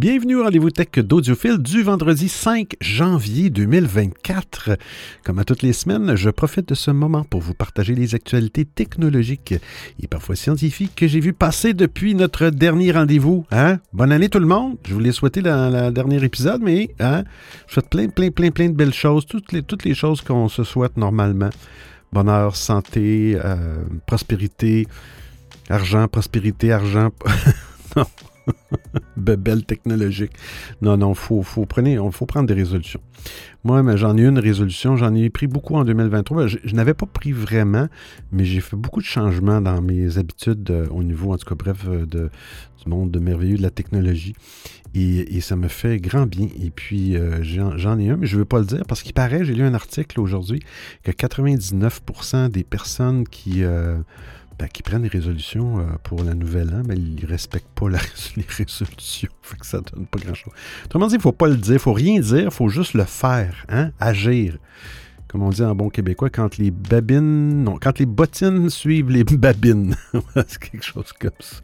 Bienvenue au rendez-vous tech d'Audiophile du vendredi 5 janvier 2024. Comme à toutes les semaines, je profite de ce moment pour vous partager les actualités technologiques et parfois scientifiques que j'ai vu passer depuis notre dernier rendez-vous. Hein? Bonne année tout le monde. Je vous l'ai souhaité dans le dernier épisode, mais hein? je souhaite plein, plein, plein, plein de belles choses, toutes les, choses qu'on se souhaite normalement. Bonheur, santé, euh, prospérité, argent, prospérité, argent. non. Belle technologique. Non, non, il faut, faut, faut prendre des résolutions. Moi, j'en ai une résolution, j'en ai pris beaucoup en 2023. Je, n'avais pas pris vraiment, mais j'ai fait beaucoup de changements dans mes habitudes euh, au niveau, en tout cas, bref, euh, du monde de merveilleux de la technologie. Et, ça me fait grand bien. Et puis, euh, j'en ai un, mais je ne veux pas le dire parce qu'il paraît, j'ai lu un article aujourd'hui, que 99% des personnes qui ben, qui prennent des résolutions euh, pour la nouvelle an, mais ils ne respectent pas les résolutions. que ça donne pas grand-chose. Autrement dit, il ne faut pas le dire, il ne faut rien dire, il faut juste le faire, hein? agir. Comme on dit en bon québécois, quand les babines. Non, quand les bottines suivent les babines. C'est quelque chose comme ça.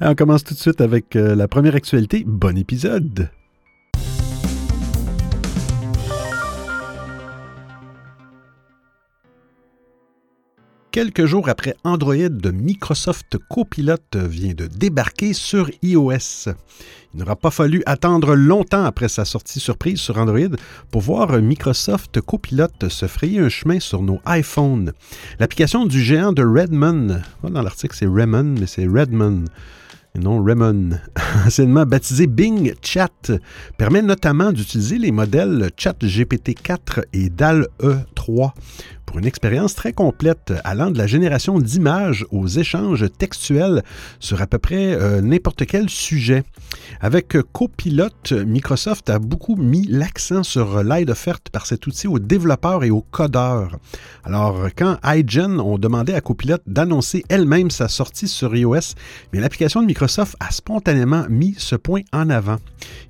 on commence tout de suite avec euh, la première actualité. Bon épisode! Quelques jours après Android de Microsoft Copilot vient de débarquer sur iOS. Il n'aura pas fallu attendre longtemps après sa sortie surprise sur Android pour voir Microsoft Copilot se frayer un chemin sur nos iPhones. L'application du géant de Redmond, dans l'article c'est Redmond, mais c'est Redmond, non Raymond, anciennement baptisé Bing Chat, permet notamment d'utiliser les modèles Chat GPT-4 et DAL-E3 pour une expérience très complète allant de la génération d'images aux échanges textuels sur à peu près euh, n'importe quel sujet. Avec Copilot, Microsoft a beaucoup mis l'accent sur l'aide offerte par cet outil aux développeurs et aux codeurs. Alors, quand iGen ont demandé à Copilot d'annoncer elle-même sa sortie sur iOS, mais l'application de Microsoft a spontanément mis ce point en avant.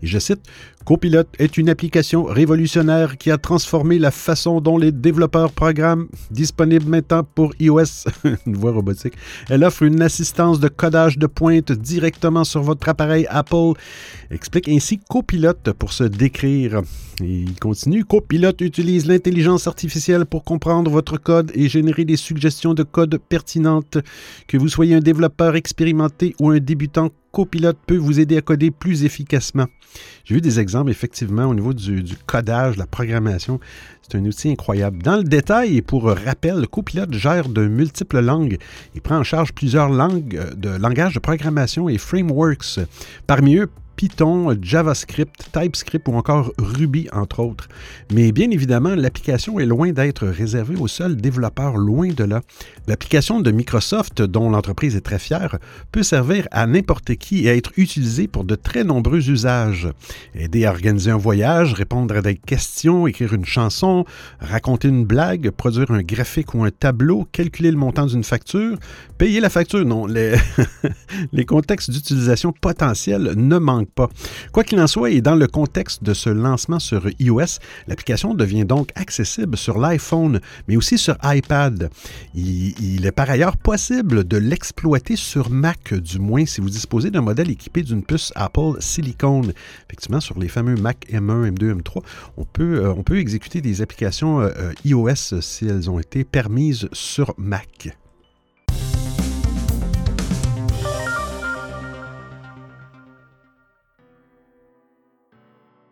Et je cite, Copilot est une application révolutionnaire qui a transformé la façon dont les développeurs programment, disponible maintenant pour iOS, une voix robotique. Elle offre une assistance de codage de pointe directement sur votre appareil Apple. Explique ainsi Copilot pour se décrire. il continue, Copilot utilise l'intelligence artificielle pour comprendre votre code et générer des suggestions de code pertinentes. Que vous soyez un développeur expérimenté ou un débutant Copilot peut vous aider à coder plus efficacement. J'ai vu des exemples, effectivement, au niveau du, codage, de la programmation. C'est un outil incroyable. Dans le détail, et pour rappel, le Copilot gère de multiples langues. Il prend en charge plusieurs langues euh, de langage de programmation et frameworks. Parmi eux, Python, JavaScript, TypeScript ou encore Ruby, entre autres. Mais bien évidemment, l'application est loin d'être réservée aux seuls développeurs, loin de là. L'application de Microsoft, dont l'entreprise est très fière, peut servir à n'importe qui et être utilisée pour de très nombreux usages. Aider à organiser un voyage, répondre à des questions, écrire une chanson, raconter une blague, produire un graphique ou un tableau, calculer le montant d'une facture, payer la facture. Non, les, contextes d'utilisation potentiels ne manquent pas. Quoi qu'il en soit, et dans le contexte de ce lancement sur iOS, l'application devient donc accessible sur l'iPhone, mais aussi sur iPad. Il, est par ailleurs possible de l'exploiter sur Mac, du moins si vous disposez d'un modèle équipé d'une puce Apple Silicon. Effectivement, sur les fameux Mac M1, M2, M3, on peut, exécuter des applications euh, euh, iOS si elles ont été permises sur Mac.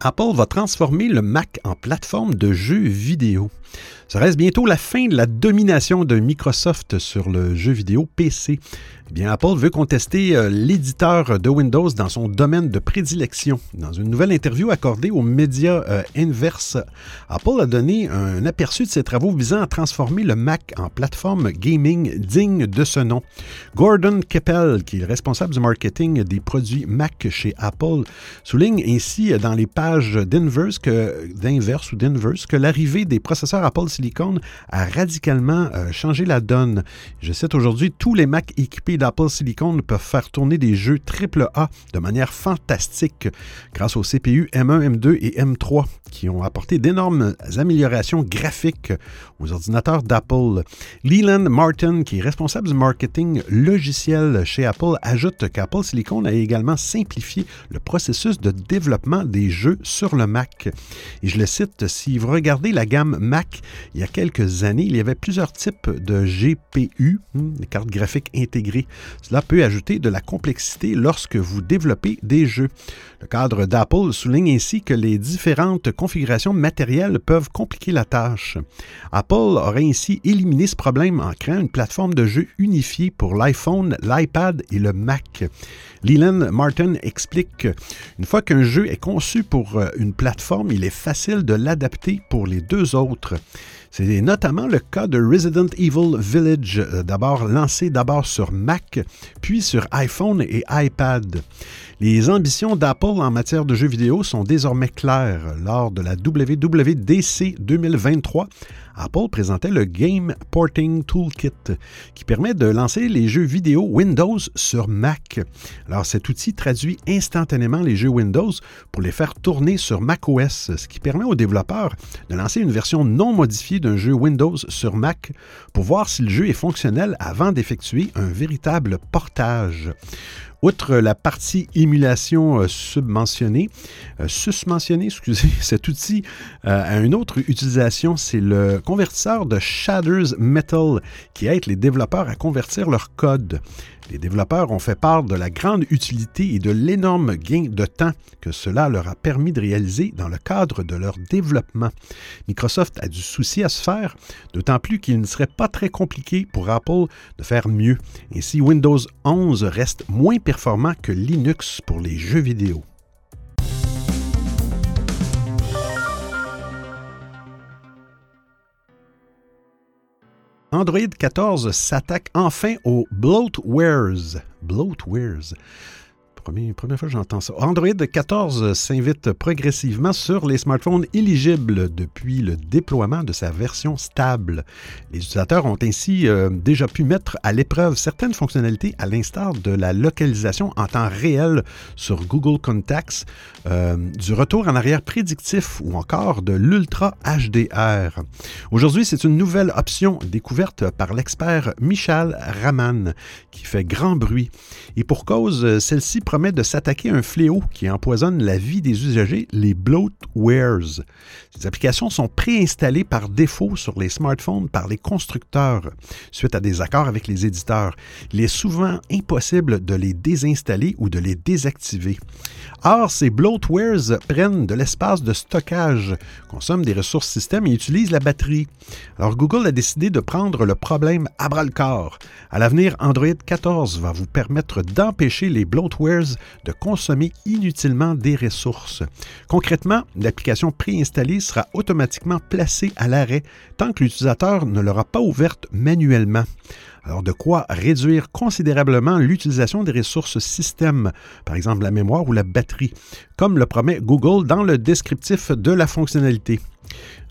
Apple va transformer le Mac en plateforme de jeux vidéo. Ça reste bientôt la fin de la domination de Microsoft sur le jeu vidéo PC. Eh bien, Apple veut contester euh, l'éditeur de Windows dans son domaine de prédilection. Dans une nouvelle interview accordée aux médias euh, Inverse, Apple a donné un aperçu de ses travaux visant à transformer le Mac en plateforme gaming digne de ce nom. Gordon Keppel, qui est responsable du marketing des produits Mac chez Apple, souligne ainsi dans les pages d'Inverse que ou d'Inverse que l'arrivée des processeurs Apple Silicon a radicalement euh, changé la donne. Je cite aujourd'hui tous les Mac équipés d'Apple Silicon peuvent faire tourner des jeux AAA de manière fantastique grâce aux CPU M1, M2 et M3 qui ont apporté d'énormes améliorations graphiques aux ordinateurs d'Apple. Leland Martin, qui est responsable du marketing logiciel chez Apple, ajoute qu'Apple Silicon a également simplifié le processus de développement des jeux sur le Mac. Et je le cite, si vous regardez la gamme Mac, il y a quelques années, il y avait plusieurs types de GPU, hmm, des cartes graphiques intégrées. Cela peut ajouter de la complexité lorsque vous développez des jeux. Le cadre d'Apple souligne ainsi que les différentes configurations matérielles peuvent compliquer la tâche. Apple aurait ainsi éliminé ce problème en créant une plateforme de jeu unifiée pour l'iPhone, l'iPad et le Mac. Leland Martin explique qu'une fois qu'un jeu est conçu pour euh, une plateforme, il est facile de l'adapter pour les deux autres. C'est notamment le cas de Resident Evil Village, euh, d'abord lancé d'abord sur Mac, puis sur iPhone et iPad. Les ambitions d'Apple en matière de jeux vidéo sont désormais claires. Lors de la WWDC 2023, Apple présentait le Game Porting Toolkit qui permet de lancer les jeux vidéo Windows sur Mac. Alors cet outil traduit instantanément les jeux Windows pour les faire tourner sur macOS, ce qui permet aux développeurs de lancer une version non modifiée d'un jeu Windows sur Mac pour voir si le jeu est fonctionnel avant d'effectuer un véritable portage. Outre la partie émulation euh, submentionnée, euh, susmentionnée, excusez, cet outil euh, a une autre utilisation, c'est le convertisseur de Shaders Metal qui aide les développeurs à convertir leur code. Les développeurs ont fait part de la grande utilité et de l'énorme gain de temps que cela leur a permis de réaliser dans le cadre de leur développement. Microsoft a du souci à se faire, d'autant plus qu'il ne serait pas très compliqué pour Apple de faire mieux. Ainsi, Windows 11 reste moins performant que Linux pour les jeux vidéo. Android 14 s'attaque enfin aux bloatwares. Bloatwares première fois que j'entends ça. Android 14 s'invite progressivement sur les smartphones éligibles depuis le déploiement de sa version stable. Les utilisateurs ont ainsi euh, déjà pu mettre à l'épreuve certaines fonctionnalités à l'instar de la localisation en temps réel sur Google Contacts, euh, du retour en arrière prédictif ou encore de l'Ultra HDR. Aujourd'hui, c'est une nouvelle option découverte par l'expert Michel Raman qui fait grand bruit. Et pour cause, celle-ci promet de s'attaquer à un fléau qui empoisonne la vie des usagers, les bloatwares. Ces applications sont préinstallées par défaut sur les smartphones par les constructeurs, suite à des accords avec les éditeurs. Il est souvent impossible de les désinstaller ou de les désactiver. Or, ces bloatwares prennent de l'espace de stockage, consomment des ressources système et utilisent la batterie. Alors, Google a décidé de prendre le problème à bras le corps. À l'avenir, Android 14 va vous permettre d'empêcher les bloatwares de consommer inutilement des ressources. Concrètement, l'application préinstallée sera automatiquement placée à l'arrêt tant que l'utilisateur ne l'aura pas ouverte manuellement. Alors, de quoi réduire considérablement l'utilisation des ressources système, par exemple la mémoire ou la batterie, comme le promet Google dans le descriptif de la fonctionnalité.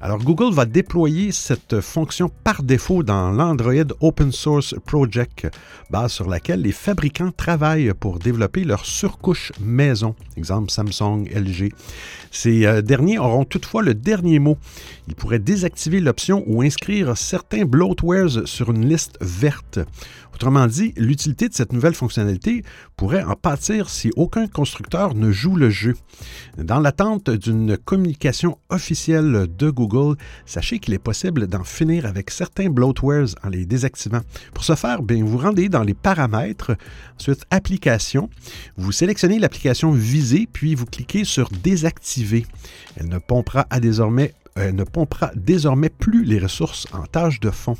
Alors Google va déployer cette fonction par défaut dans l'Android Open Source Project, base sur laquelle les fabricants travaillent pour développer leur surcouche maison, exemple Samsung, LG. Ces euh, derniers auront toutefois le dernier mot. Ils pourraient désactiver l'option ou inscrire certains bloatwares sur une liste verte. Autrement dit, l'utilité de cette nouvelle fonctionnalité pourrait en pâtir si aucun constructeur ne joue le jeu. Dans l'attente d'une communication officielle de Google, sachez qu'il est possible d'en finir avec certains bloatwares en les désactivant. Pour ce faire, bien, vous rendez dans les paramètres, ensuite Applications, vous sélectionnez l'application visée, puis vous cliquez sur Désactiver. Elle ne pompera à désormais euh, ne pompera désormais plus les ressources en tâche de fond.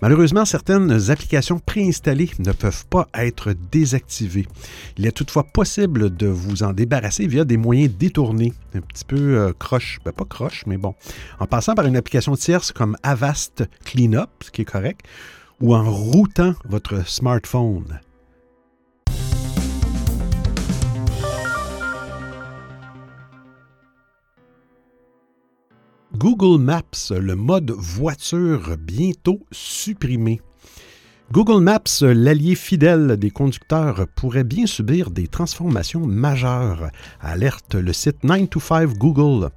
Malheureusement, certaines applications préinstallées ne peuvent pas être désactivées. Il est toutefois possible de vous en débarrasser via des moyens détournés, un petit peu euh, croche, ben, pas croche, mais bon, en passant par une application tierce comme Avast Cleanup, ce qui est correct, ou en routant votre smartphone. Google Maps, le mode voiture bientôt supprimé. Google Maps, l'allié fidèle des conducteurs, pourrait bien subir des transformations majeures, alerte le site 9to5 Google.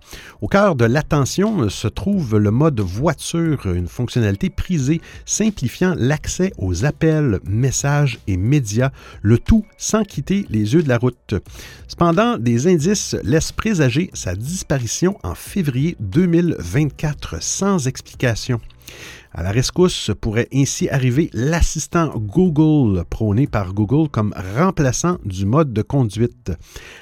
Au cœur de l'attention se trouve le mode voiture, une fonctionnalité prisée simplifiant l'accès aux appels, messages et médias, le tout sans quitter les yeux de la route. Cependant, des indices laissent présager sa disparition en février 2024 sans explication. À la rescousse pourrait ainsi arriver l'assistant Google, prôné par Google comme remplaçant du mode de conduite.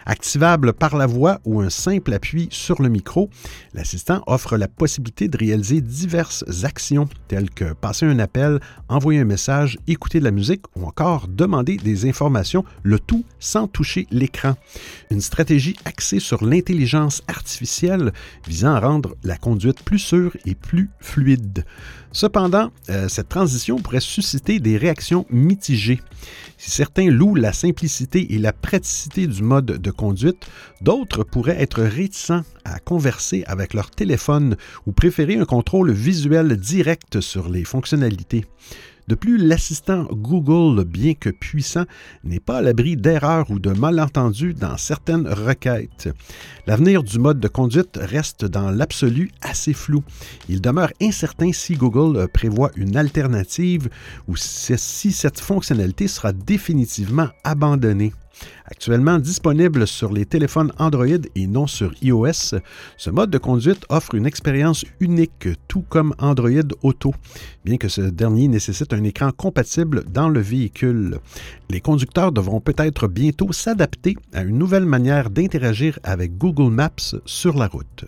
Activable par la voix ou un simple appui sur le micro, l'assistant offre la possibilité de réaliser diverses actions telles que passer un appel, envoyer un message, écouter de la musique ou encore demander des informations, le tout sans toucher l'écran. Une stratégie axée sur l'intelligence artificielle visant à rendre la conduite plus sûre et plus fluide. Cependant, euh, cette transition pourrait susciter des réactions mitigées. Si certains louent la simplicité et la praticité du mode de conduite, d'autres pourraient être réticents à converser avec leur téléphone ou préférer un contrôle visuel direct sur les fonctionnalités. De plus, l'assistant Google, bien que puissant, n'est pas à l'abri d'erreurs ou de malentendus dans certaines requêtes. L'avenir du mode de conduite reste dans l'absolu assez flou. Il demeure incertain si Google prévoit une alternative ou si cette fonctionnalité sera définitivement abandonnée. Actuellement disponible sur les téléphones Android et non sur iOS, ce mode de conduite offre une expérience unique, tout comme Android Auto, bien que ce dernier nécessite un écran compatible dans le véhicule. Les conducteurs devront peut-être bientôt s'adapter à une nouvelle manière d'interagir avec Google Maps sur la route.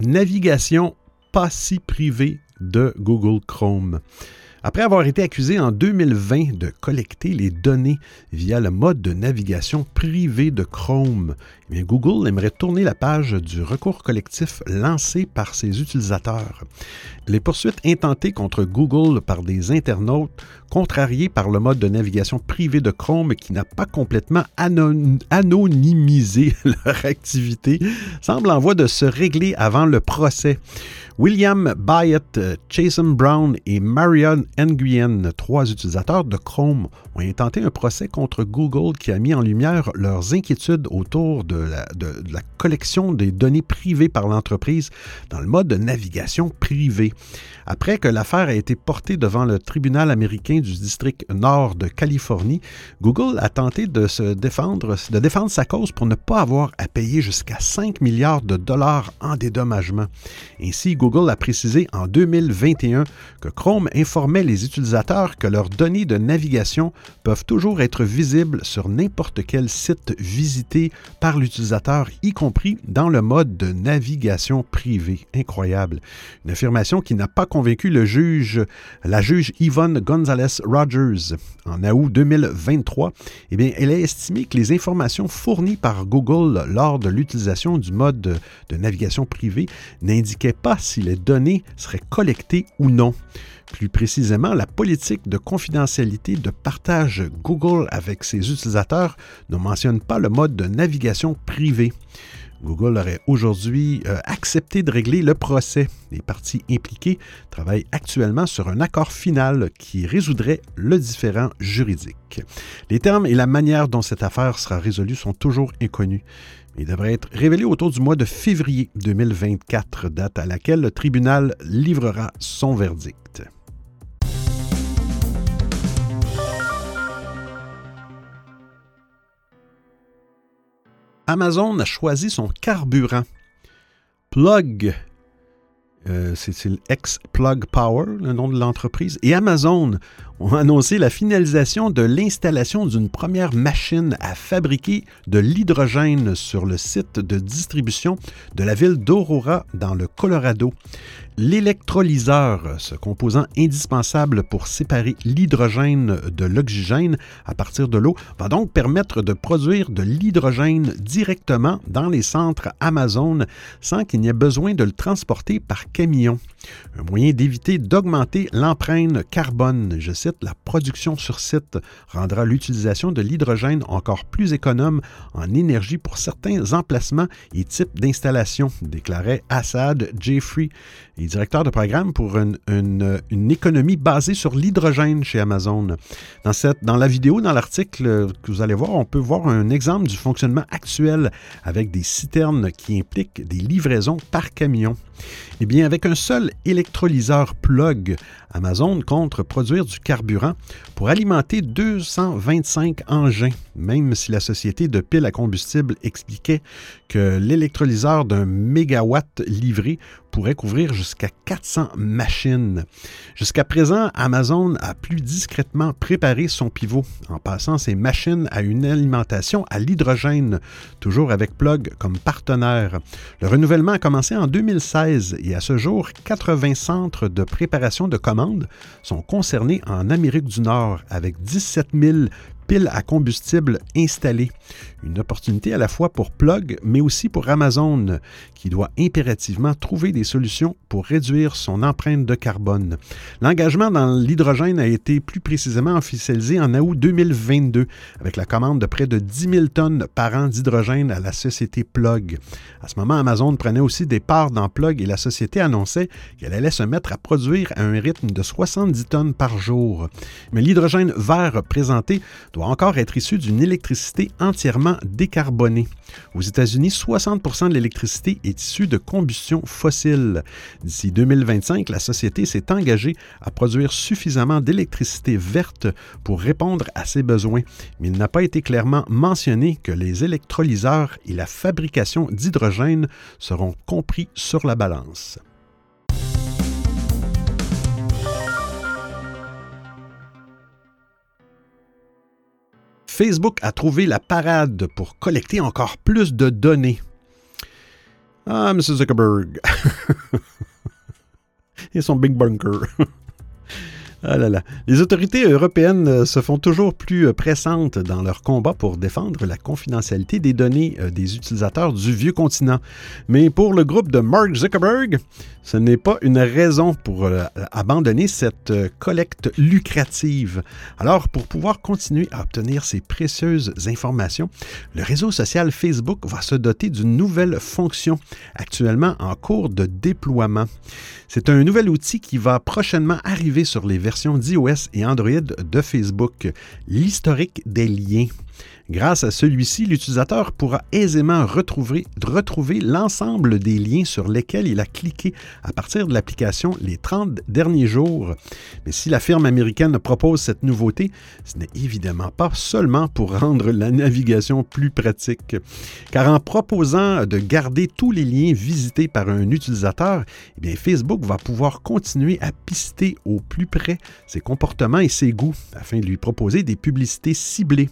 Navigation pas si privée de Google Chrome. Après avoir été accusé en 2020 de collecter les données via le mode de navigation privé de Chrome, eh Google aimerait tourner la page du recours collectif lancé par ses utilisateurs. Les poursuites intentées contre Google par des internautes contrariés par le mode de navigation privé de Chrome qui n'a pas complètement anonymisé leur activité semblent en voie de se régler avant le procès. William Byatt, Jason Brown et Marion Nguyen, trois utilisateurs de Chrome, ont intenté un procès contre Google qui a mis en lumière leurs inquiétudes autour de la, collection des données privées par l'entreprise dans le mode de navigation privé. Après que l'affaire a été portée devant le tribunal américain du district nord de Californie, Google a tenté de se défendre, de défendre sa cause pour ne pas avoir à payer jusqu'à 5 milliards de dollars en dédommagement. Ainsi, Google a précisé en 2021 que Chrome informait les utilisateurs que leurs données de navigation peuvent toujours être visibles sur n'importe quel site visité par l'utilisateur, y compris dans le mode de navigation privé. Incroyable. Une affirmation qui n'a pas convaincu le juge, la juge Yvonne Gonzalez Rogers. En août 2023, eh bien, elle a estimé que les informations fournies par Google lors de l'utilisation du mode de, navigation privé n'indiquaient pas si les données seraient collectées ou non. Plus précisément, la politique de confidentialité de partage Google avec ses utilisateurs ne mentionne pas le mode de navigation privé. Google aurait aujourd'hui euh, accepté de régler le procès. Les parties impliquées travaillent actuellement sur un accord final qui résoudrait le différend juridique. Les termes et la manière dont cette affaire sera résolue sont toujours inconnus. Il devrait être révélé autour du mois de février 2024, date à laquelle le tribunal livrera son verdict. Amazon a choisi son carburant. Plug, euh, c'est le ex-Plug Power, le nom de l'entreprise, et Amazon ont annoncé la finalisation de l'installation d'une première machine à fabriquer de l'hydrogène sur le site de distribution de la ville d'Aurora dans le Colorado. L'électrolyseur, ce composant indispensable pour séparer l'hydrogène de l'oxygène à partir de l'eau, va donc permettre de produire de l'hydrogène directement dans les centres Amazon sans qu'il n'y ait besoin de le transporter par camion. Un moyen d'éviter d'augmenter l'empreinte carbone, la production sur site rendra l'utilisation de l'hydrogène encore plus économe en énergie pour certains emplacements et types d'installations, déclarait Assad Jeffrey, directeur de programme pour une, économie basée sur l'hydrogène chez Amazon. Dans la vidéo, dans l'article que vous allez voir, on peut voir un exemple du fonctionnement actuel avec des citernes qui impliquent des livraisons par camion. Eh bien, avec un seul électrolyseur plug, Amazon compte produire du carburant pour alimenter 225 engins, même si la société de piles à combustible expliquait que l'électrolyseur d'un mégawatt livré pourrait couvrir jusqu'à 400 machines. Jusqu'à présent, Amazon a plus discrètement préparé son pivot en passant ses machines à une alimentation à l'hydrogène, toujours avec Plug comme partenaire. Le renouvellement a commencé en 2016 et à ce jour, 80 centres de préparation de commandes sont concernés en Amérique du Nord avec 17 000 piles à combustible installées. Une opportunité à la fois pour Plug, mais aussi pour Amazon, qui doit impérativement trouver des solutions pour réduire son empreinte de carbone. L'engagement dans l'hydrogène a été plus précisément officialisé en août 2022, avec la commande de près de 10 000 tonnes par an d'hydrogène à la société Plug. À ce moment, Amazon prenait aussi des parts dans Plug et la société annonçait qu'elle allait se mettre à produire à un rythme de 70 tonnes par jour. Mais l'hydrogène vert présenté doit encore être issu d'une électricité entièrement décarbonée. Aux États-Unis, 60% de l'électricité est issue de combustion fossile. D'ici 2025, la société s'est engagée à produire suffisamment d'électricité verte pour répondre à ses besoins, mais il n'a pas été clairement mentionné que les électrolyseurs et la fabrication d'hydrogène seront compris sur la balance. Facebook a trouvé la parade pour collecter encore plus de données. Ah, M. Zuckerberg. Et son Big Bunker. Ah là là. Les autorités européennes euh, se font toujours plus euh, pressantes dans leur combat pour défendre la confidentialité des données euh, des utilisateurs du vieux continent. Mais pour le groupe de Mark Zuckerberg, ce n'est pas une raison pour abandonner cette collecte lucrative. Alors, pour pouvoir continuer à obtenir ces précieuses informations, le réseau social Facebook va se doter d'une nouvelle fonction actuellement en cours de déploiement. C'est un nouvel outil qui va prochainement arriver sur les versions d'iOS et Android de Facebook, l'historique des liens. Grâce à celui-ci, l'utilisateur pourra aisément retrouver, l'ensemble des liens sur lesquels il a cliqué à partir de l'application les 30 derniers jours. Mais si la firme américaine propose cette nouveauté, ce n'est évidemment pas seulement pour rendre la navigation plus pratique. Car en proposant de garder tous les liens visités par un utilisateur, eh Facebook va pouvoir continuer à pister au plus près ses comportements et ses goûts afin de lui proposer des publicités ciblées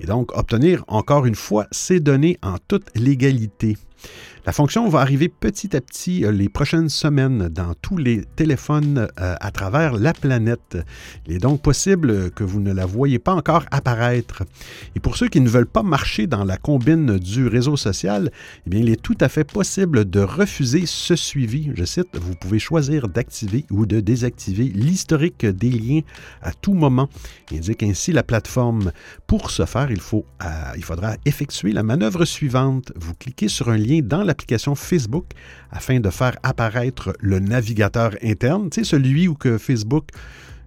et donc obtenir encore une fois ces données en toute légalité. La fonction va arriver petit à petit euh, les prochaines semaines dans tous les téléphones euh, à travers la planète. Il est donc possible que vous ne la voyez pas encore apparaître. Et pour ceux qui ne veulent pas marcher dans la combine du réseau social, eh il est tout à fait possible de refuser ce suivi. Je cite, vous pouvez choisir d'activer ou de désactiver l'historique des liens à tout moment, indique ainsi la plateforme. Pour ce faire, il, euh, il faudra effectuer la manœuvre suivante. Vous cliquez sur un lien dans la application Facebook afin de faire apparaître le navigateur interne, tu sais, celui où que Facebook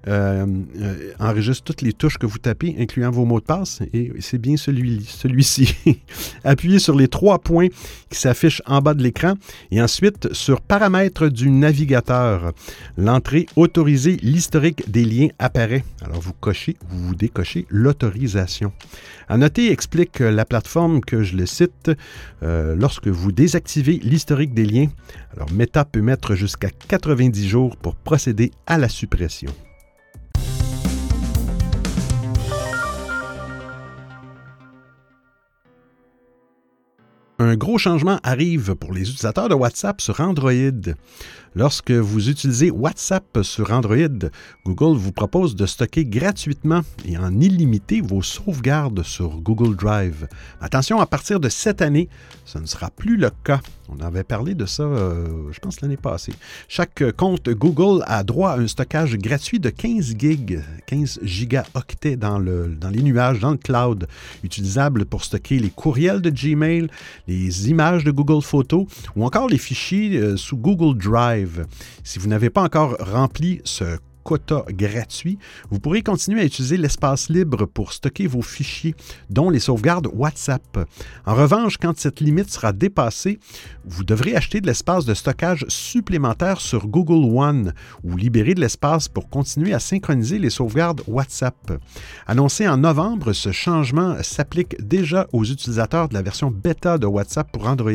euh, euh, enregistre toutes les touches que vous tapez, incluant vos mots de passe, et c'est bien celui, celui-ci. Appuyez sur les trois points qui s'affichent en bas de l'écran, et ensuite sur Paramètres du navigateur. L'entrée autorisée, l'historique des liens apparaît. Alors vous cochez ou vous décochez l'autorisation. À noter, explique la plateforme que je le cite, euh, lorsque vous désactivez l'historique des liens, alors Meta peut mettre jusqu'à 90 jours pour procéder à la suppression. Un gros changement arrive pour les utilisateurs de WhatsApp sur Android. Lorsque vous utilisez WhatsApp sur Android, Google vous propose de stocker gratuitement et en illimité vos sauvegardes sur Google Drive. Attention, à partir de cette année, ce ne sera plus le cas. On avait parlé de ça, euh, je pense, l'année passée. Chaque compte Google a droit à un stockage gratuit de 15 gigs, 15 gigaoctets dans, le, dans les nuages, dans le cloud, utilisable pour stocker les courriels de Gmail, les images de Google Photos ou encore les fichiers euh, sous Google Drive. Si vous n'avez pas encore rempli ce quota gratuit, vous pourrez continuer à utiliser l'espace libre pour stocker vos fichiers, dont les sauvegardes WhatsApp. En revanche, quand cette limite sera dépassée, vous devrez acheter de l'espace de stockage supplémentaire sur Google One ou libérer de l'espace pour continuer à synchroniser les sauvegardes WhatsApp. Annoncé en novembre, ce changement s'applique déjà aux utilisateurs de la version bêta de WhatsApp pour Android.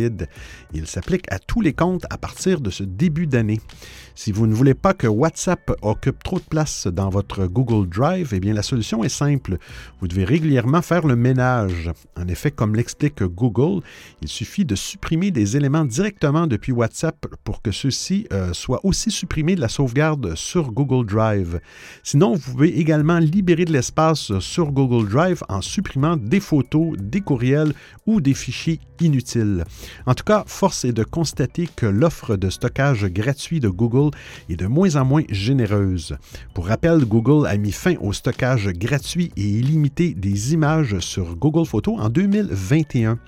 Il s'applique à tous les comptes à partir de ce début d'année. Si vous ne voulez pas que WhatsApp occupe trop de place dans votre Google Drive, eh bien la solution est simple. Vous devez régulièrement faire le ménage. En effet, comme l'explique Google, il suffit de supprimer des éléments directement depuis WhatsApp pour que ceux-ci euh, soient aussi supprimés de la sauvegarde sur Google Drive. Sinon, vous pouvez également libérer de l'espace sur Google Drive en supprimant des photos, des courriels ou des fichiers inutiles. En tout cas, force est de constater que l'offre de stockage gratuit de Google est de moins en moins généreuse. Pour rappel, Google a mis fin au stockage gratuit et illimité des images sur Google Photos en 2021.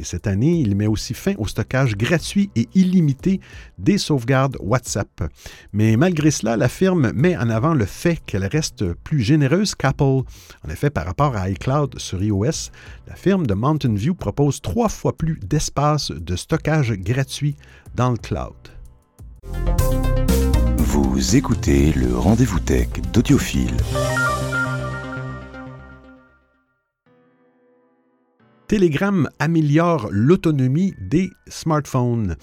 Et cette année, il met aussi fin au stockage gratuit et illimité des sauvegardes WhatsApp. Mais malgré cela, la firme met en avant le fait qu'elle reste plus généreuse qu'Apple. En effet, par rapport à iCloud sur iOS, la firme de Mountain View propose trois fois plus d'espace de stockage gratuit dans le cloud. Vous écoutez le rendez-vous tech d'Audiophile. Telegram améliore l'autonomie des smartphones.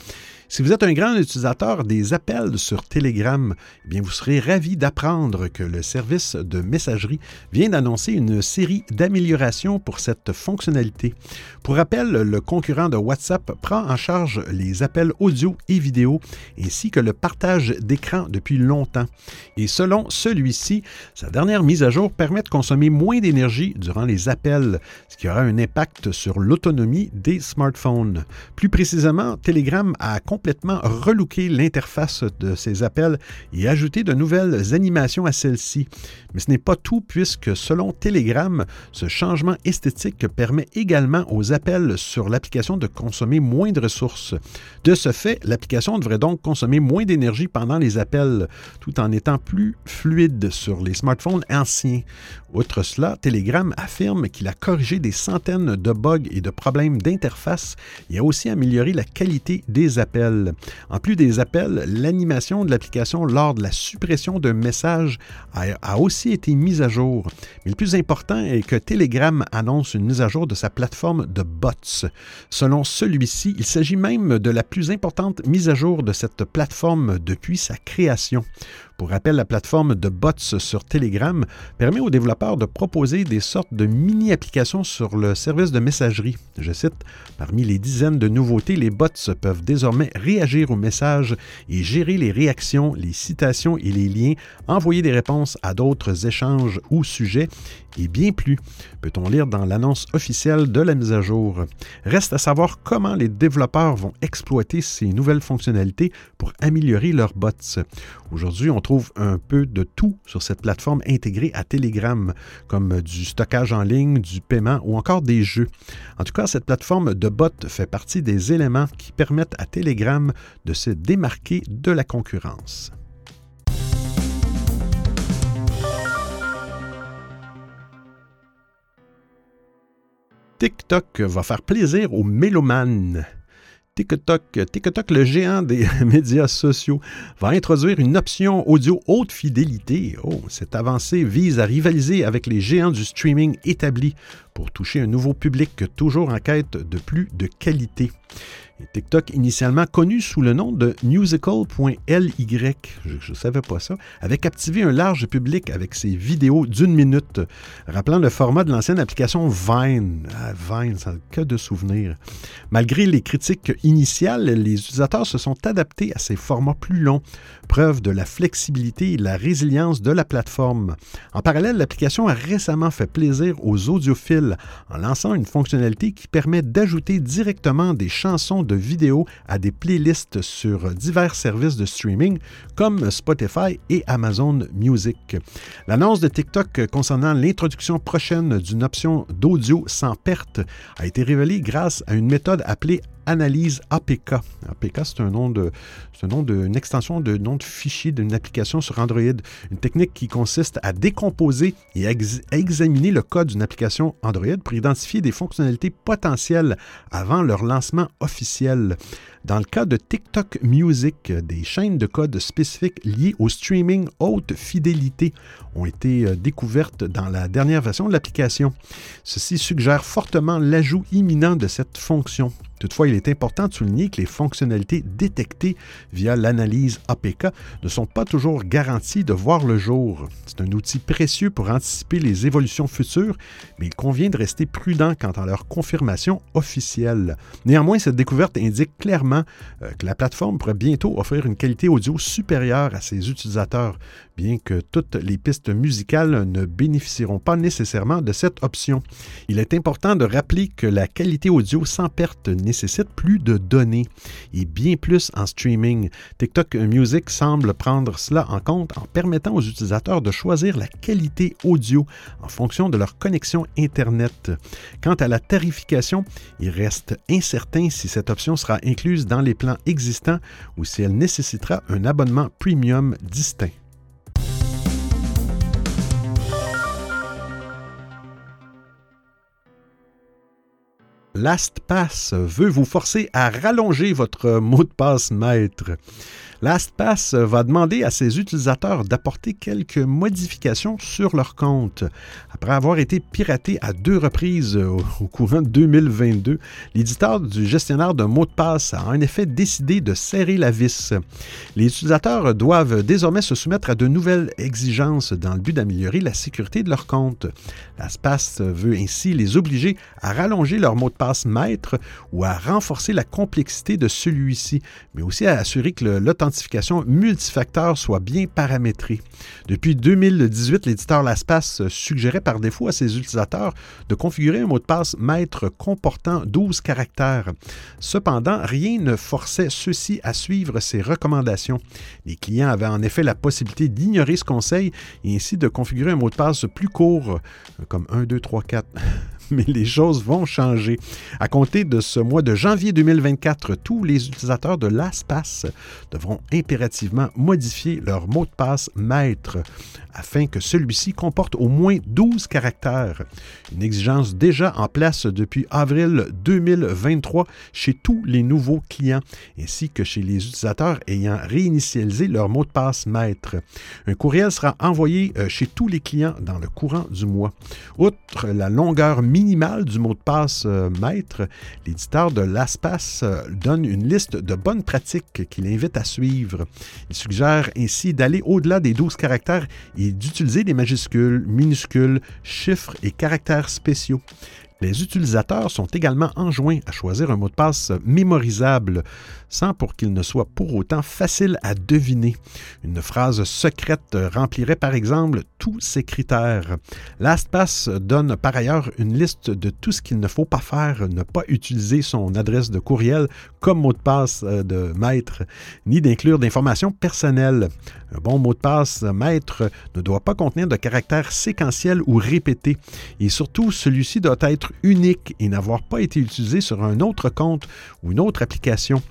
Si vous êtes un grand utilisateur des appels sur Telegram, eh bien vous serez ravi d'apprendre que le service de messagerie vient d'annoncer une série d'améliorations pour cette fonctionnalité. Pour rappel, le concurrent de WhatsApp prend en charge les appels audio et vidéo ainsi que le partage d'écran depuis longtemps. Et selon celui-ci, sa dernière mise à jour permet de consommer moins d'énergie durant les appels, ce qui aura un impact sur l'autonomie des smartphones. Plus précisément, Telegram a complètement relooké l'interface de ces appels et ajouté de nouvelles animations à celle-ci. Mais ce n'est pas tout puisque selon Telegram, ce changement esthétique permet également aux appels sur l'application de consommer moins de ressources. De ce fait, l'application devrait donc consommer moins d'énergie pendant les appels, tout en étant plus fluide sur les smartphones anciens. Outre cela, Telegram affirme qu'il a corrigé des centaines de bugs et de problèmes d'interface et a aussi amélioré la qualité des appels. En plus des appels, l'animation de l'application lors de la suppression d'un message a, aussi été mise à jour. Mais le plus important est que Telegram annonce une mise à jour de sa plateforme de bots. Selon celui-ci, il s'agit même de la plus importante mise à jour de cette plateforme depuis sa création. Pour rappel, la plateforme de bots sur Telegram permet aux développeurs de proposer des sortes de mini-applications sur le service de messagerie. Je cite, Parmi les dizaines de nouveautés, les bots peuvent désormais réagir aux messages et gérer les réactions, les citations et les liens, envoyer des réponses à d'autres échanges ou sujets et bien plus, peut-on lire dans l'annonce officielle de la mise à jour. Reste à savoir comment les développeurs vont exploiter ces nouvelles fonctionnalités pour améliorer leurs bots. Aujourd'hui, on trouve un peu de tout sur cette plateforme intégrée à Telegram, comme du stockage en ligne, du paiement ou encore des jeux. En tout cas, cette plateforme de bots fait partie des éléments qui permettent à Telegram de se démarquer de la concurrence. TikTok va faire plaisir aux mélomanes. TikTok, TikTok, le géant des médias sociaux, va introduire une option audio haute fidélité. Oh, cette avancée vise à rivaliser avec les géants du streaming établis pour toucher un nouveau public toujours en quête de plus de qualité. TikTok, initialement connu sous le nom de musical.ly, je savais pas ça, avait captivé un large public avec ses vidéos d'une minute, rappelant le format de l'ancienne application Vine. Ah, Vine, que de souvenirs. Malgré les critiques initiales, les utilisateurs se sont adaptés à ces formats plus longs, preuve de la flexibilité et la résilience de la plateforme. En parallèle, l'application a récemment fait plaisir aux audiophiles en lançant une fonctionnalité qui permet d'ajouter directement des chansons vidéos à des playlists sur divers services de streaming comme Spotify et Amazon Music. L'annonce de TikTok concernant l'introduction prochaine d'une option d'audio sans perte a été révélée grâce à une méthode appelée analyse APK. APK, c'est un nom de, un nom d'une extension de nom de fichier d'une application sur Android. Une technique qui consiste à décomposer et à, examiner le code d'une application Android pour identifier des fonctionnalités potentielles avant leur lancement officiel. Dans le cas de TikTok Music, des chaînes de code spécifiques liées au streaming haute fidélité ont été euh, découvertes dans la dernière version de l'application. Ceci suggère fortement l'ajout imminent de cette fonction. Toutefois, il est important de souligner que les fonctionnalités détectées via l'analyse APK ne sont pas toujours garanties de voir le jour. C'est un outil précieux pour anticiper les évolutions futures, mais il convient de rester prudent quant à leur confirmation officielle. Néanmoins, cette découverte indique clairement euh, que la plateforme pourrait bientôt offrir une qualité audio supérieure à ses utilisateurs, bien que toutes les pistes musicales ne bénéficieront pas nécessairement de cette option. Il est important de rappeler que la qualité audio sans perte nécessite plus de données et bien plus en streaming. TikTok Music semble prendre cela en compte en permettant aux utilisateurs de choisir la qualité audio en fonction de leur connexion Internet. Quant à la tarification, il reste incertain si cette option sera incluse dans les plans existants ou si elle nécessitera un abonnement premium distinct. LastPass veut vous forcer à rallonger votre mot de passe maître. LastPass va demander à ses utilisateurs d'apporter quelques modifications sur leur compte. Après avoir été piraté à deux reprises au courant de 2022, l'éditeur du gestionnaire de mots de passe a en effet décidé de serrer la vis. Les utilisateurs doivent désormais se soumettre à de nouvelles exigences dans le but d'améliorer la sécurité de leur compte. LastPass veut ainsi les obliger à rallonger leur mot de passe maître ou à renforcer la complexité de celui-ci, mais aussi à assurer que l'authentification multifacteur soit bien paramétrée. Depuis 2018, l'éditeur LastPass suggérait par défaut à ses utilisateurs de configurer un mot de passe maître comportant 12 caractères. Cependant, rien ne forçait ceux-ci à suivre ces recommandations. Les clients avaient en effet la possibilité d'ignorer ce conseil et ainsi de configurer un mot de passe plus court, comme 1, 2, 3, 4 mais les choses vont changer. À compter de ce mois de janvier 2024, tous les utilisateurs de LastPass devront impérativement modifier leur mot de passe maître afin que celui-ci comporte au moins 12 caractères, une exigence déjà en place depuis avril 2023 chez tous les nouveaux clients, ainsi que chez les utilisateurs ayant réinitialisé leur mot de passe maître. Un courriel sera envoyé euh, chez tous les clients dans le courant du mois. Outre la longueur minimale minimale du mot de passe euh, maître, l'éditeur de LastPass euh, donne une liste de bonnes pratiques qu'il invite à suivre. Il suggère ainsi d'aller au-delà des 12 caractères et d'utiliser des majuscules, minuscules, chiffres et caractères spéciaux. Les utilisateurs sont également enjoints à choisir un mot de passe mémorisable, sans pour qu'il ne soit pour autant facile à deviner. Une phrase secrète remplirait par exemple tous ces critères. LastPass donne par ailleurs une liste de tout ce qu'il ne faut pas faire, ne pas utiliser son adresse de courriel comme mot de passe euh, de maître, ni d'inclure d'informations personnelles. Un bon mot de passe maître ne doit pas contenir de caractères séquentiels ou répétés, et surtout celui-ci doit être unique et n'avoir pas été utilisé sur un autre compte ou une autre application.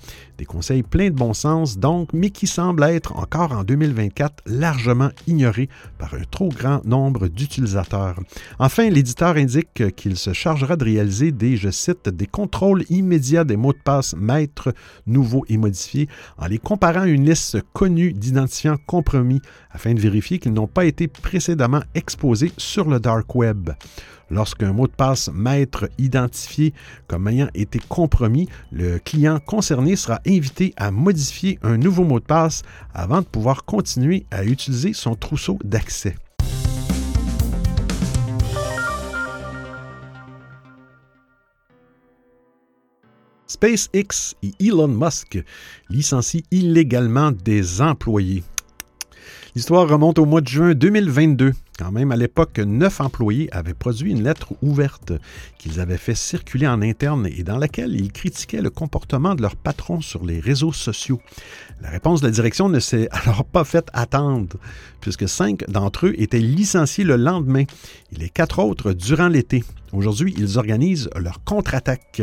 Des conseils pleins de bon sens donc, mais qui semblent être encore en 2024 largement ignorés par un trop grand nombre d'utilisateurs. Enfin, l'éditeur indique qu'il se chargera de réaliser des, je cite, des contrôles immédiats des mots de passe maîtres nouveaux et modifiés en les comparant à une liste connue d'identifiants compromis afin de vérifier qu'ils n'ont pas été précédemment exposés sur le dark web. Lorsqu'un mot de passe maître identifié comme ayant été compromis, le client concerné sera invité à modifier un nouveau mot de passe avant de pouvoir continuer à utiliser son trousseau d'accès. SpaceX et Elon Musk licencient illégalement des employés. L'histoire remonte au mois de juin 2022 Quand même, à l'époque, neuf employés avaient produit une lettre ouverte qu'ils avaient fait circuler en interne et dans laquelle ils critiquaient le comportement de leur patron sur les réseaux sociaux. La réponse de la direction ne s'est alors pas faite attendre, puisque cinq d'entre eux étaient licenciés le lendemain et les quatre autres durant l'été. Aujourd'hui, ils organisent leur contre-attaque.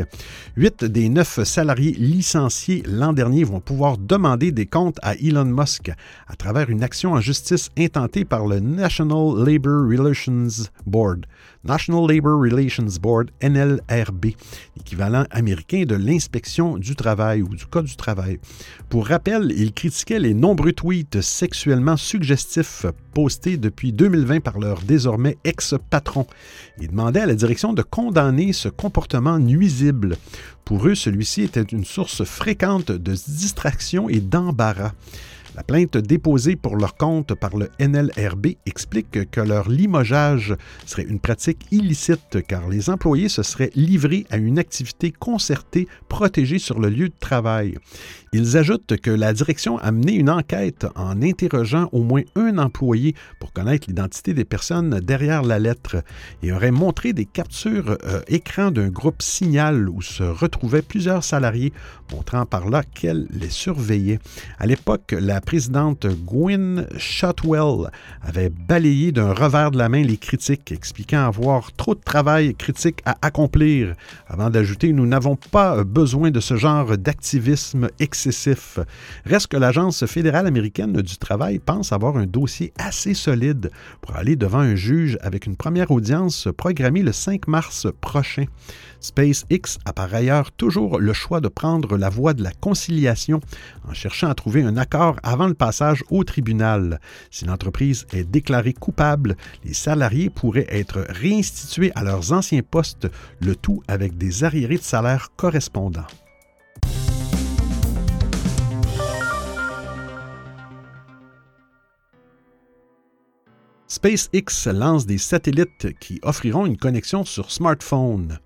Huit des neuf salariés licenciés l'an dernier vont pouvoir demander des comptes à Elon Musk à travers une action en justice intentée par le National Labor Relations Board. National Labor Relations Board, NLRB, équivalent américain de l'inspection du travail ou du Code du travail. Pour rappel, il critiquait les nombreux tweets sexuellement suggestifs postés depuis 2020 par leur désormais ex-patron. Il demandait à la direction de condamner ce comportement nuisible. Pour eux, celui-ci était une source fréquente de distraction et d'embarras. La plainte déposée pour leur compte par le NLRB explique que leur limogeage serait une pratique illicite car les employés se seraient livrés à une activité concertée protégée sur le lieu de travail. Ils ajoutent que la direction a mené une enquête en interrogeant au moins un employé pour connaître l'identité des personnes derrière la lettre et aurait montré des captures euh, écran d'un groupe Signal où se retrouvaient plusieurs salariés, montrant par là qu'elle les surveillait. À l'époque, la présidente Gwynne Shotwell avait balayé d'un revers de la main les critiques, expliquant avoir trop de travail critique à accomplir, avant d'ajouter Nous n'avons pas besoin de ce genre d'activisme excessif. Reste que l'Agence fédérale américaine du travail pense avoir un dossier assez solide pour aller devant un juge avec une première audience programmée le 5 mars prochain. SpaceX a par ailleurs toujours le choix de prendre la voie de la conciliation en cherchant à trouver un accord avant le passage au tribunal. Si l'entreprise est déclarée coupable, les salariés pourraient être réinstitués à leurs anciens postes, le tout avec des arriérés de salaire correspondants. SpaceX lance des satellites qui offriront une connexion sur smartphone.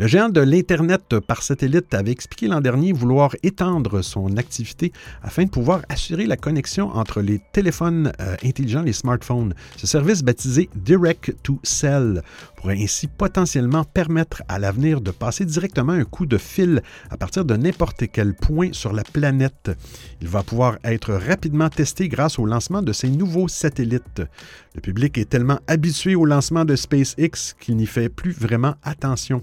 Le géant de l'Internet par satellite avait expliqué l'an dernier vouloir étendre son activité afin de pouvoir assurer la connexion entre les téléphones euh, intelligents, les smartphones. Ce service baptisé Direct to Cell pourrait ainsi potentiellement permettre à l'avenir de passer directement un coup de fil à partir de n'importe quel point sur la planète. Il va pouvoir être rapidement testé grâce au lancement de ces nouveaux satellites. Le public est tellement habitué au lancement de SpaceX qu'il n'y fait plus vraiment attention.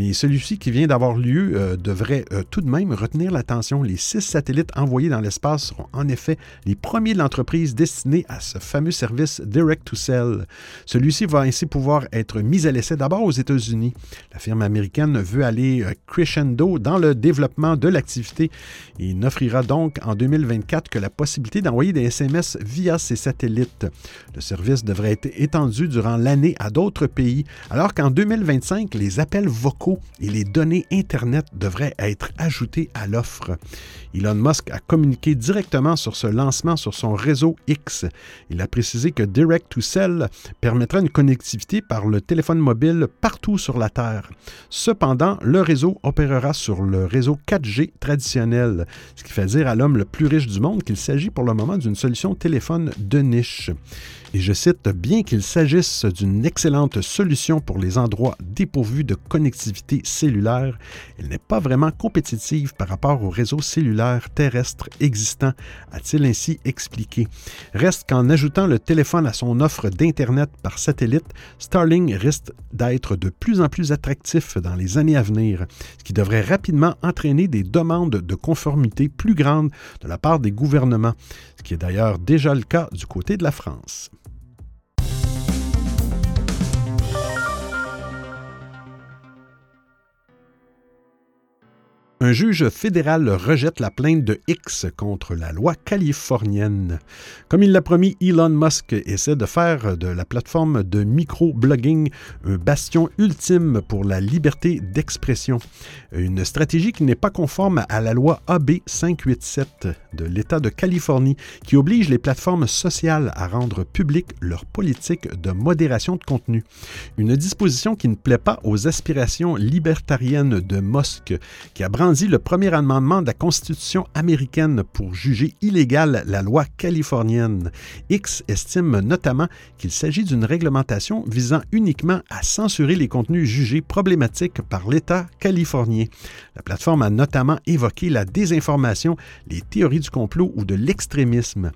Mais celui-ci qui vient d'avoir lieu euh, devrait euh, tout de même retenir l'attention. Les six satellites envoyés dans l'espace seront en effet les premiers de l'entreprise destinés à ce fameux service Direct to Cell. Celui-ci va ainsi pouvoir être mis à l'essai d'abord aux États-Unis. La firme américaine veut aller euh, crescendo dans le développement de l'activité et n'offrira donc en 2024 que la possibilité d'envoyer des SMS via ces satellites. Le service devrait être étendu durant l'année à d'autres pays, alors qu'en 2025, les appels vocaux et les données Internet devraient être ajoutées à l'offre. Elon Musk a communiqué directement sur ce lancement sur son réseau X. Il a précisé que Direct to Cell permettra une connectivité par le téléphone mobile partout sur la Terre. Cependant, le réseau opérera sur le réseau 4G traditionnel, ce qui fait dire à l'homme le plus riche du monde qu'il s'agit pour le moment d'une solution téléphone de niche. Et je cite, bien qu'il s'agisse d'une excellente solution pour les endroits dépourvus de connectivité cellulaire, elle n'est pas vraiment compétitive par rapport au réseau cellulaire terrestre existant, a-t-il ainsi expliqué. Reste qu'en ajoutant le téléphone à son offre d'Internet par satellite, Starlink risque d'être de plus en plus attractif dans les années à venir, ce qui devrait rapidement entraîner des demandes de conformité plus grandes de la part des gouvernements, ce qui est d'ailleurs déjà le cas du côté de la France. Un juge fédéral rejette la plainte de X contre la loi californienne. Comme il l'a promis, Elon Musk essaie de faire de la plateforme de micro-blogging un bastion ultime pour la liberté d'expression. Une stratégie qui n'est pas conforme à la loi AB 587 de l'État de Californie qui oblige les plateformes sociales à rendre publique leur politique de modération de contenu. Une disposition qui ne plaît pas aux aspirations libertariennes de Musk, qui brandit le premier amendement de la Constitution américaine pour juger illégale la loi californienne. X estime notamment qu'il s'agit d'une réglementation visant uniquement à censurer les contenus jugés problématiques par l'État californien. La plateforme a notamment évoqué la désinformation, les théories du complot ou de l'extrémisme.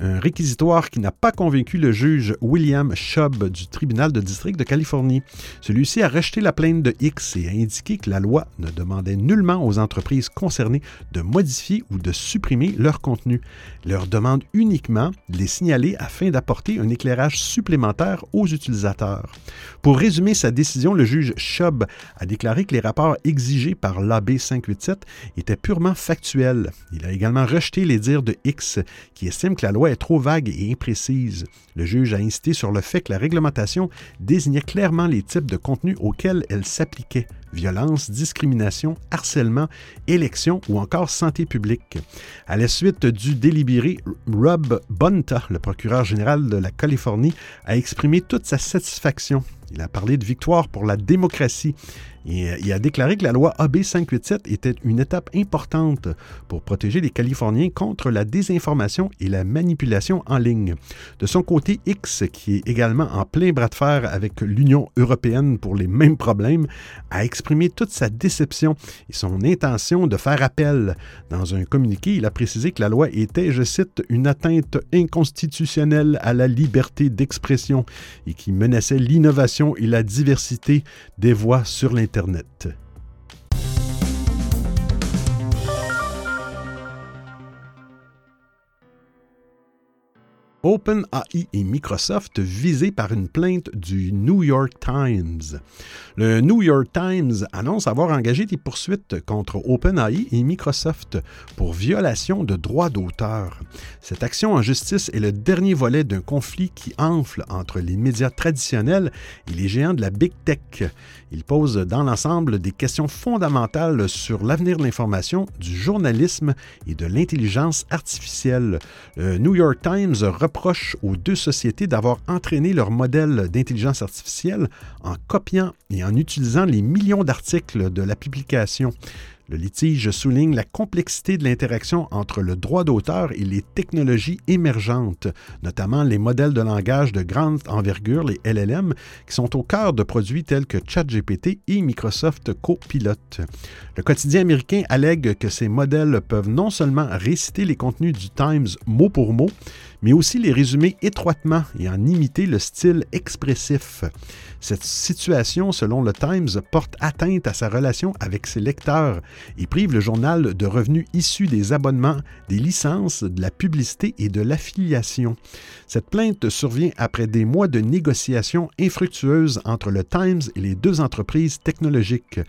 Un réquisitoire qui n'a pas convaincu le juge William Schubb du tribunal de district de Californie. Celui-ci a rejeté la plainte de X et a indiqué que la loi ne demandait nullement aux entreprises concernées de modifier ou de supprimer leur contenu. Leur demande uniquement de les signaler afin d'apporter un éclairage supplémentaire aux utilisateurs. Pour résumer sa décision, le juge Schubb a déclaré que les rapports exigés par l'AB 587 étaient purement factuels. Il a également rejeté les dires de X, qui estime que la loi est trop vague et imprécise. Le juge a insisté sur le fait que la réglementation désignait clairement les types de contenus auxquels elle s'appliquait violence, discrimination, harcèlement, élection ou encore santé publique. À la suite du délibéré, Rob Bonta, le procureur général de la Californie, a exprimé toute sa satisfaction. Il a parlé de victoire pour la démocratie euh, il a déclaré que la loi AB 587 était une étape importante pour protéger les Californiens contre la désinformation et la manipulation en ligne. De son côté, X, qui est également en plein bras de fer avec l'Union européenne pour les mêmes problèmes, a exprimé toute sa déception et son intention de faire appel. Dans un communiqué, il a précisé que la loi était, je cite, une atteinte inconstitutionnelle à la liberté d'expression et qui menaçait l'innovation et la diversité des voix sur l'Internet OpenAI et Microsoft visés par une plainte du New York Times. Le New York Times annonce avoir engagé des poursuites contre OpenAI et Microsoft pour violation de droits d'auteur. Cette action en justice est le dernier volet d'un conflit qui enfle entre les médias traditionnels et les géants de la Big Tech. Il pose dans l'ensemble des questions fondamentales sur l'avenir de l'information, du journalisme et de l'intelligence artificielle. Le New York Times reproche aux deux sociétés d'avoir entraîné leur modèle d'intelligence artificielle en copiant et en utilisant les millions d'articles de la publication. Le litige souligne la complexité de l'interaction entre le droit d'auteur et les technologies émergentes, notamment les modèles de langage de grande envergure, les LLM, qui sont au cœur de produits tels que ChatGPT et Microsoft Copilot. Le quotidien américain allègue que ces modèles peuvent non seulement réciter les contenus du Times mot pour mot, mais aussi les résumer étroitement et en imiter le style expressif. Cette situation, selon le Times, porte atteinte à sa relation avec ses lecteurs et prive le journal de revenus issus des abonnements, des licences, de la publicité et de l'affiliation. Cette plainte survient après des mois de négociations infructueuses entre le Times et les deux entreprises technologiques.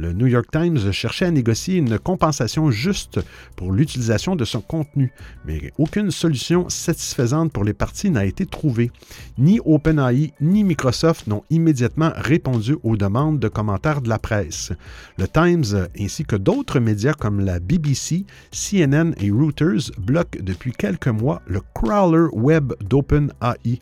Le New York Times cherchait à négocier une compensation juste pour l'utilisation de son contenu, mais aucune solution satisfaisante pour les parties n'a été trouvée. Ni OpenAI ni Microsoft n'ont immédiatement répondu aux demandes de commentaires de la presse. Le Times ainsi que d'autres médias comme la BBC, CNN et Reuters bloquent depuis quelques mois le crawler web d'OpenAI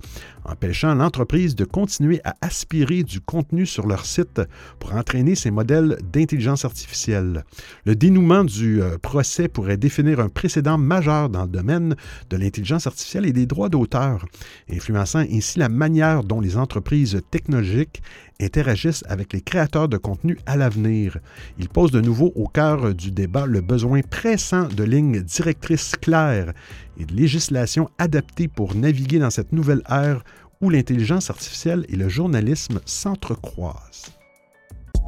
empêchant l'entreprise de continuer à aspirer du contenu sur leur site pour entraîner ces modèles d'intelligence artificielle. Le dénouement du euh, procès pourrait définir un précédent majeur dans le domaine de l'intelligence artificielle et des droits d'auteur, influençant ainsi la manière dont les entreprises technologiques interagissent avec les créateurs de contenu à l'avenir. Il pose de nouveau au cœur du débat le besoin pressant de lignes directrices claires et de législation adaptée pour naviguer dans cette nouvelle ère où l'intelligence artificielle et le journalisme s'entrecroisent.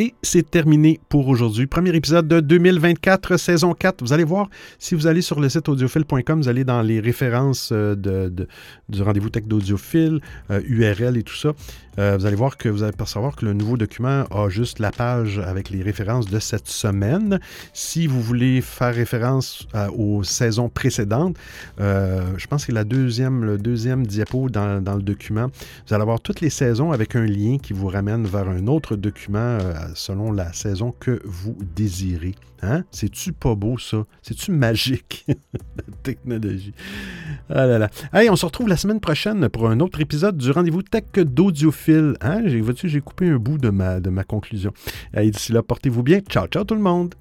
Et c'est terminé pour aujourd'hui. Premier épisode de 2024, saison 4. Vous allez voir, si vous allez sur le site audiophile.com, vous allez dans les références euh, de, du rendez-vous tech d'audiophile, URL et tout ça. vous allez voir que vous allez percevoir que le nouveau document a juste la page avec les références de cette semaine. Si vous voulez faire référence aux saisons précédentes, je pense que la deuxième, le deuxième diapo dans, dans, le document, vous allez avoir toutes les saisons avec un lien qui vous ramène vers un autre document selon la saison que vous désirez. Hein? C'est-tu pas beau, ça? C'est-tu magique, la technologie? Ah là là. Hey, on se retrouve la semaine prochaine pour un autre épisode du rendez-vous tech d'audiophile. Hein? J'ai coupé un bout de ma, de ma conclusion. D'ici là, portez-vous bien. Ciao, ciao tout le monde!